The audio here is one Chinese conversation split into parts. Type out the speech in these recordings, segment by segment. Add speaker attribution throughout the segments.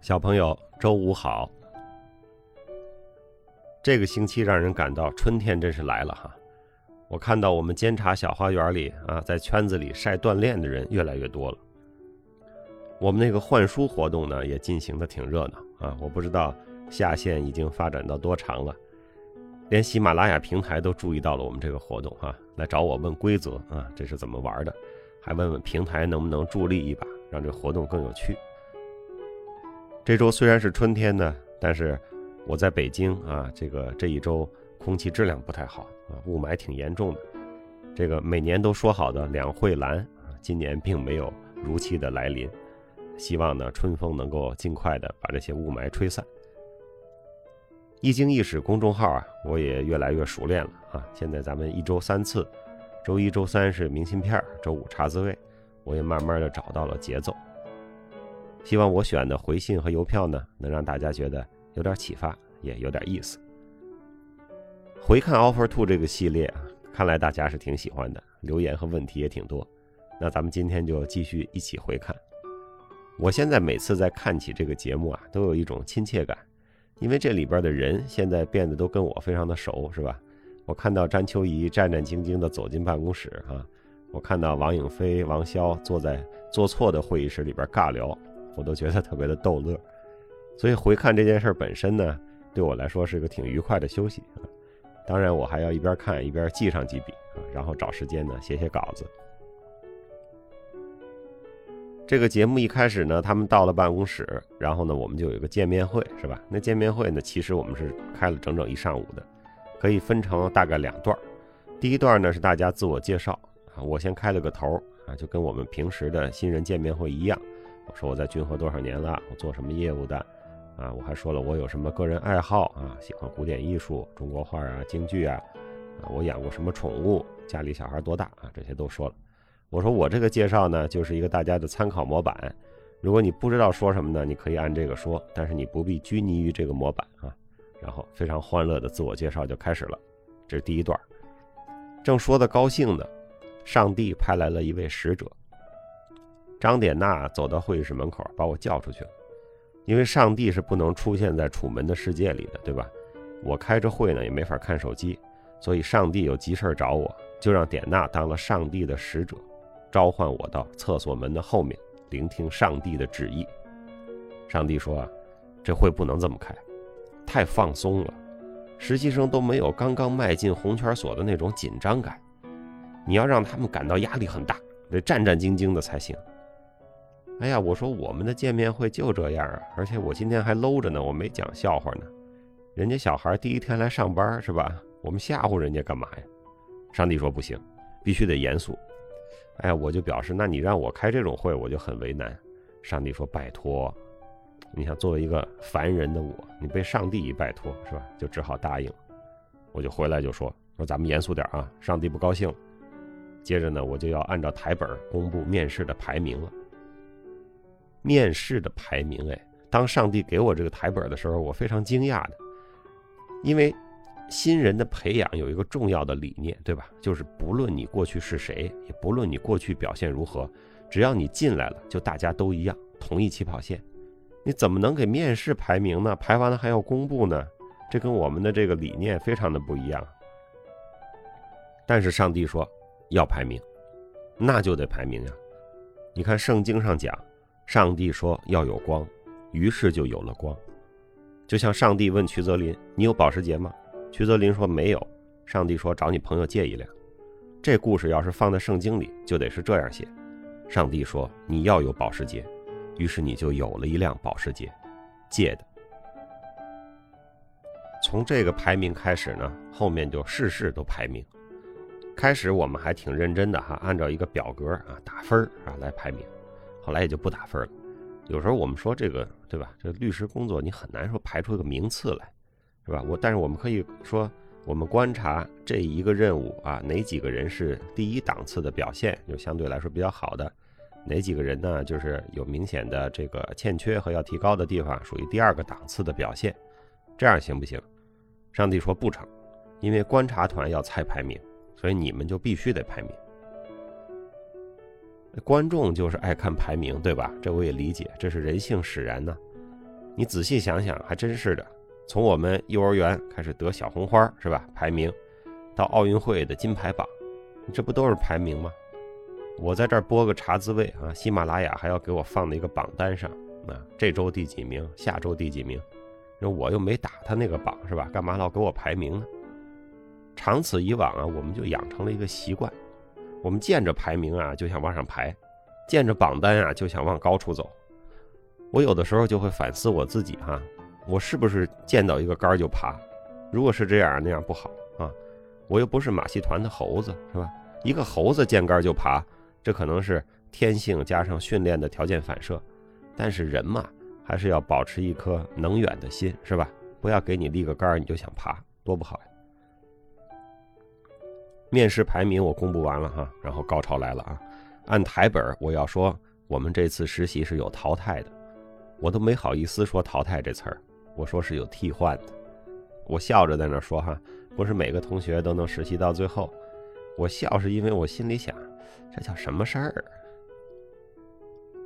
Speaker 1: 小朋友，周五好。这个星期让人感到春天真是来了哈。我看到我们监察小花园里啊，在圈子里晒锻炼的人越来越多了。我们那个换书活动呢，也进行的挺热闹啊。我不知道下线已经发展到多长了，连喜马拉雅平台都注意到了我们这个活动哈，来找我问规则啊，这是怎么玩的，还问问平台能不能助力一把，让这活动更有趣。这周虽然是春天呢，但是我在北京啊，这个这一周空气质量不太好啊，雾霾挺严重的。这个每年都说好的两会蓝啊，今年并没有如期的来临。希望呢，春风能够尽快的把这些雾霾吹散。一经一史公众号啊，我也越来越熟练了啊。现在咱们一周三次，周一周三是明信片，周五茶滋味，我也慢慢的找到了节奏。希望我选的回信和邮票呢，能让大家觉得有点启发，也有点意思。回看 Offer Two 这个系列啊，看来大家是挺喜欢的，留言和问题也挺多。那咱们今天就继续一起回看。我现在每次在看起这个节目啊，都有一种亲切感，因为这里边的人现在变得都跟我非常的熟，是吧？我看到詹秋怡战战兢兢地走进办公室啊，我看到王颖飞、王潇坐在做错的会议室里边尬聊。我都觉得特别的逗乐，所以回看这件事本身呢，对我来说是个挺愉快的休息啊。当然，我还要一边看一边记上几笔啊，然后找时间呢写写稿子。这个节目一开始呢，他们到了办公室，然后呢，我们就有一个见面会，是吧？那见面会呢，其实我们是开了整整一上午的，可以分成大概两段。第一段呢是大家自我介绍啊，我先开了个头啊，就跟我们平时的新人见面会一样。说我在君和多少年了？我做什么业务的？啊，我还说了我有什么个人爱好啊，喜欢古典艺术、中国画啊、京剧啊，啊，我养过什么宠物？家里小孩多大啊？这些都说了。我说我这个介绍呢，就是一个大家的参考模板。如果你不知道说什么呢，你可以按这个说，但是你不必拘泥于这个模板啊。然后非常欢乐的自我介绍就开始了，这是第一段。正说的高兴呢，上帝派来了一位使者。张典娜走到会议室门口，把我叫出去了。因为上帝是不能出现在楚门的世界里的，对吧？我开着会呢，也没法看手机，所以上帝有急事找我，就让典娜当了上帝的使者，召唤我到厕所门的后面，聆听上帝的旨意。上帝说：“啊这会不能这么开，太放松了，实习生都没有刚刚迈进红圈所的那种紧张感，你要让他们感到压力很大，得战战兢兢的才行。”哎呀，我说我们的见面会就这样啊，而且我今天还搂着呢，我没讲笑话呢。人家小孩第一天来上班是吧？我们吓唬人家干嘛呀？上帝说不行，必须得严肃。哎呀，我就表示，那你让我开这种会，我就很为难。上帝说拜托，你想作为一个凡人的我，你被上帝一拜托是吧？就只好答应。我就回来就说说咱们严肃点啊，上帝不高兴。接着呢，我就要按照台本公布面试的排名了。面试的排名，哎，当上帝给我这个台本的时候，我非常惊讶的，因为新人的培养有一个重要的理念，对吧？就是不论你过去是谁，也不论你过去表现如何，只要你进来了，就大家都一样，同一起跑线。你怎么能给面试排名呢？排完了还要公布呢？这跟我们的这个理念非常的不一样。但是上帝说要排名，那就得排名呀。你看圣经上讲。上帝说要有光，于是就有了光。就像上帝问曲泽林：“你有保时捷吗？”曲泽林说：“没有。”上帝说：“找你朋友借一辆。”这故事要是放在圣经里，就得是这样写：上帝说你要有保时捷，于是你就有了一辆保时捷，借的。从这个排名开始呢，后面就事事都排名。开始我们还挺认真的哈，按照一个表格啊打分啊来排名。后来也就不打分了。有时候我们说这个，对吧？这律师工作你很难说排出一个名次来，是吧？我但是我们可以说，我们观察这一个任务啊，哪几个人是第一档次的表现，就相对来说比较好的；哪几个人呢，就是有明显的这个欠缺和要提高的地方，属于第二个档次的表现。这样行不行？上帝说不成，因为观察团要猜排名，所以你们就必须得排名。观众就是爱看排名，对吧？这我也理解，这是人性使然呢。你仔细想想，还真是的。从我们幼儿园开始得小红花是吧？排名，到奥运会的金牌榜，这不都是排名吗？我在这儿播个茶滋味啊，喜马拉雅还要给我放在一个榜单上啊，这周第几名，下周第几名，那我又没打他那个榜是吧？干嘛老给我排名呢？长此以往啊，我们就养成了一个习惯，我们见着排名啊就想往上排，见着榜单啊就想往高处走。我有的时候就会反思我自己哈，我是不是见到一个杆就爬？如果是这样，那样不好啊。我又不是马戏团的猴子是吧？一个猴子见杆就爬，这可能是天性加上训练的条件反射。但是人嘛，还是要保持一颗能远的心是吧？不要给你立个杆你就想爬，多不好呀。面试排名我公布完了哈，然后高潮来了啊！按台本我要说，我们这次实习是有淘汰的。我都没好意思说“淘汰”这词儿，我说是有替换的。我笑着在那说：“哈，不是每个同学都能实习到最后。”我笑是因为我心里想，这叫什么事儿？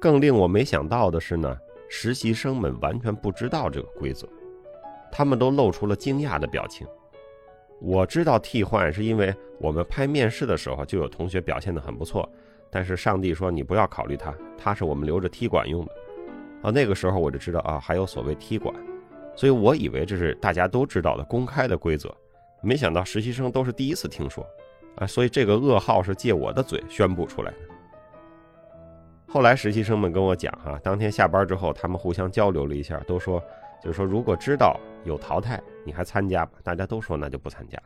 Speaker 1: 更令我没想到的是呢，实习生们完全不知道这个规则，他们都露出了惊讶的表情。我知道替换是因为我们拍面试的时候就有同学表现得很不错，但是上帝说你不要考虑他，他是我们留着踢馆用的。啊，那个时候我就知道啊，还有所谓踢馆，所以我以为这是大家都知道的公开的规则，没想到实习生都是第一次听说，啊，所以这个噩耗是借我的嘴宣布出来的。后来实习生们跟我讲哈，当天下班之后，他们互相交流了一下，都说就是说如果知道有淘汰，你还参加吧？大家都说那就不参加，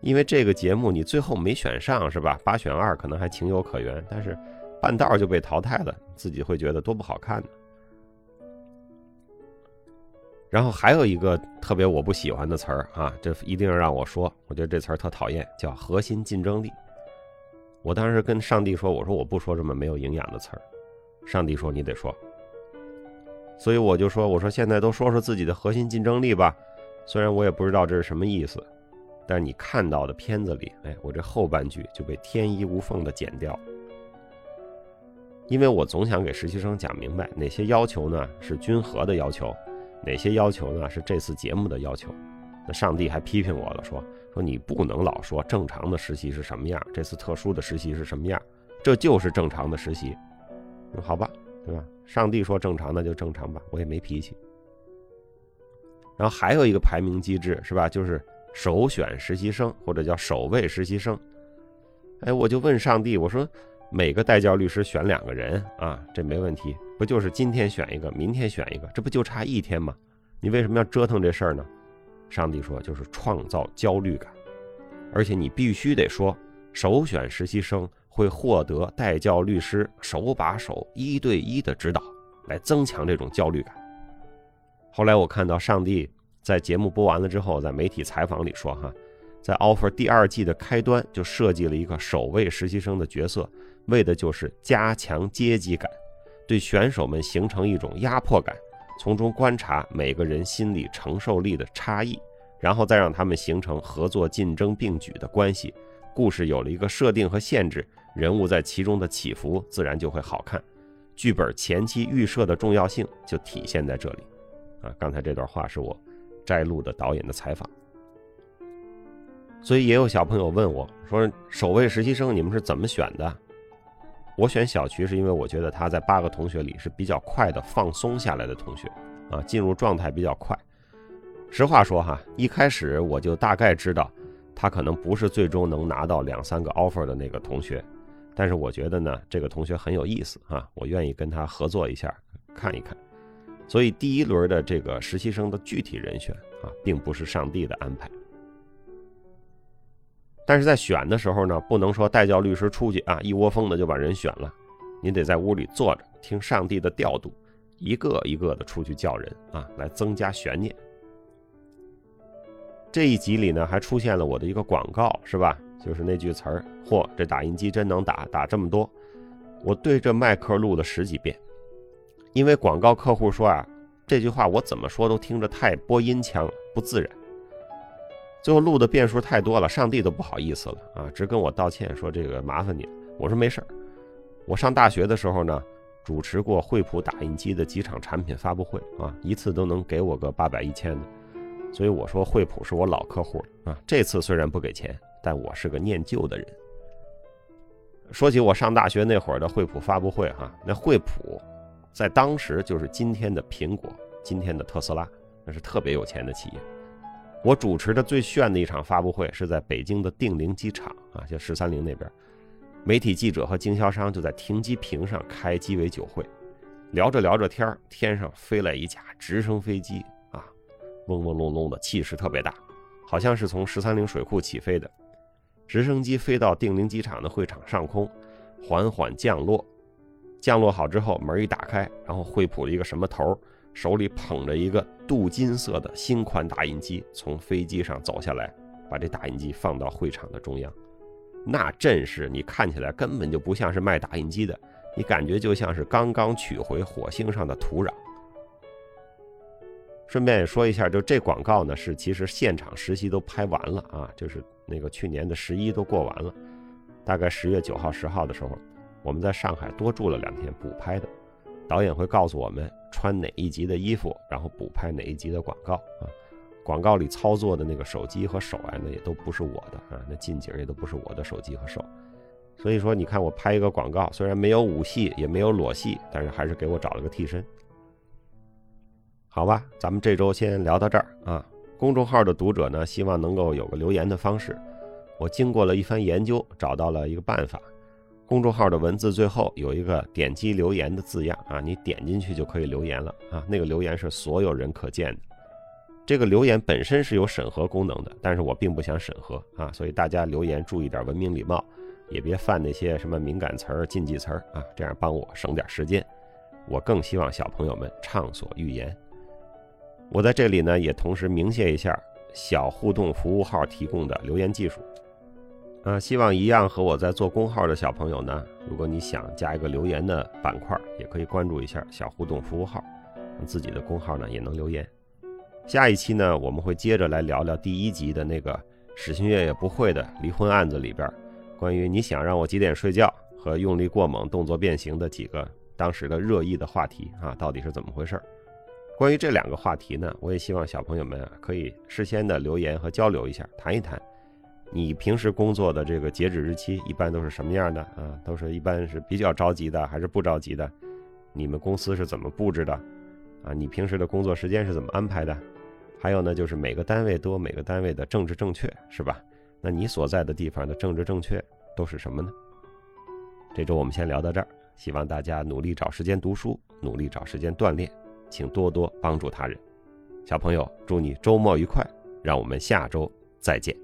Speaker 1: 因为这个节目你最后没选上是吧？八选二可能还情有可原，但是半道就被淘汰了，自己会觉得多不好看呢。然后还有一个特别我不喜欢的词儿啊，这一定要让我说，我觉得这词儿特讨厌，叫核心竞争力。我当时跟上帝说，我说我不说这么没有营养的词儿，上帝说你得说。所以我就说，我说现在都说说自己的核心竞争力吧，虽然我也不知道这是什么意思，但是你看到的片子里，哎，我这后半句就被天衣无缝的剪掉，因为我总想给实习生讲明白哪些要求呢是均和的要求。哪些要求呢？是这次节目的要求。那上帝还批评我了，说说你不能老说正常的实习是什么样，这次特殊的实习是什么样，这就是正常的实习。好吧，对吧？上帝说正常，那就正常吧，我也没脾气。然后还有一个排名机制，是吧？就是首选实习生或者叫首位实习生。哎，我就问上帝，我说每个代教律师选两个人啊，这没问题。不就是今天选一个，明天选一个，这不就差一天吗？你为什么要折腾这事儿呢？上帝说，就是创造焦虑感，而且你必须得说，首选实习生会获得代教律师手把手、一对一的指导，来增强这种焦虑感。后来我看到上帝在节目播完了之后，在媒体采访里说，哈，在 offer 第二季的开端就设计了一个首位实习生的角色，为的就是加强阶级感。对选手们形成一种压迫感，从中观察每个人心理承受力的差异，然后再让他们形成合作、竞争并举的关系。故事有了一个设定和限制，人物在其中的起伏自然就会好看。剧本前期预设的重要性就体现在这里。啊，刚才这段话是我摘录的导演的采访。所以也有小朋友问我说：“首位实习生你们是怎么选的？”我选小徐是因为我觉得他在八个同学里是比较快的放松下来的同学，啊，进入状态比较快。实话说哈，一开始我就大概知道他可能不是最终能拿到两三个 offer 的那个同学，但是我觉得呢，这个同学很有意思啊，我愿意跟他合作一下，看一看。所以第一轮的这个实习生的具体人选啊，并不是上帝的安排。但是在选的时候呢，不能说代教律师出去啊，一窝蜂的就把人选了，您得在屋里坐着听上帝的调度，一个一个的出去叫人啊，来增加悬念。这一集里呢，还出现了我的一个广告，是吧？就是那句词儿：“嚯，这打印机真能打，打这么多。”我对着麦克录了十几遍，因为广告客户说啊，这句话我怎么说都听着太播音腔，不自然。最后录的变数太多了，上帝都不好意思了啊，直跟我道歉说这个麻烦你。我说没事儿，我上大学的时候呢，主持过惠普打印机的几场产品发布会啊，一次都能给我个八百一千的，所以我说惠普是我老客户啊。这次虽然不给钱，但我是个念旧的人。说起我上大学那会儿的惠普发布会哈，那惠普在当时就是今天的苹果，今天的特斯拉，那是特别有钱的企业。我主持的最炫的一场发布会是在北京的定陵机场啊，就十三陵那边。媒体记者和经销商就在停机坪上开鸡尾酒会，聊着聊着天天上飞来一架直升飞机啊，嗡嗡隆隆的，气势特别大，好像是从十三陵水库起飞的。直升机飞到定陵机场的会场上空，缓缓降落。降落好之后，门一打开，然后惠普的一个什么头，手里捧着一个镀金色的新款打印机，从飞机上走下来，把这打印机放到会场的中央。那阵势，你看起来根本就不像是卖打印机的，你感觉就像是刚刚取回火星上的土壤。顺便也说一下，就这广告呢，是其实现场实习都拍完了啊，就是那个去年的十一都过完了，大概十月九号、十号的时候，我们在上海多住了两天补拍的。导演会告诉我们穿哪一集的衣服，然后补拍哪一集的广告啊。广告里操作的那个手机和手啊，那也都不是我的啊，那近景也都不是我的手机和手，所以说你看我拍一个广告，虽然没有武戏，也没有裸戏，但是还是给我找了个替身。好吧，咱们这周先聊到这儿啊。公众号的读者呢，希望能够有个留言的方式，我经过了一番研究，找到了一个办法。公众号的文字最后有一个点击留言的字样啊，你点进去就可以留言了啊，那个留言是所有人可见的。这个留言本身是有审核功能的，但是我并不想审核啊，所以大家留言注意点文明礼貌，也别犯那些什么敏感词儿、禁忌词儿啊，这样帮我省点时间。我更希望小朋友们畅所欲言。我在这里呢，也同时鸣谢一下小互动服务号提供的留言技术。啊，希望一样和我在做公号的小朋友呢，如果你想加一个留言的板块，也可以关注一下小互动服务号，自己的公号呢也能留言。下一期呢，我们会接着来聊聊第一集的那个史新月也不会的离婚案子里边，关于你想让我几点睡觉和用力过猛动作变形的几个当时的热议的话题啊，到底是怎么回事？关于这两个话题呢，我也希望小朋友们可以事先的留言和交流一下，谈一谈你平时工作的这个截止日期一般都是什么样的啊？都是一般是比较着急的还是不着急的？你们公司是怎么布置的？啊，你平时的工作时间是怎么安排的？还有呢，就是每个单位都有每个单位的政治正确，是吧？那你所在的地方的政治正确都是什么呢？这周我们先聊到这儿，希望大家努力找时间读书，努力找时间锻炼，请多多帮助他人。小朋友，祝你周末愉快，让我们下周再见。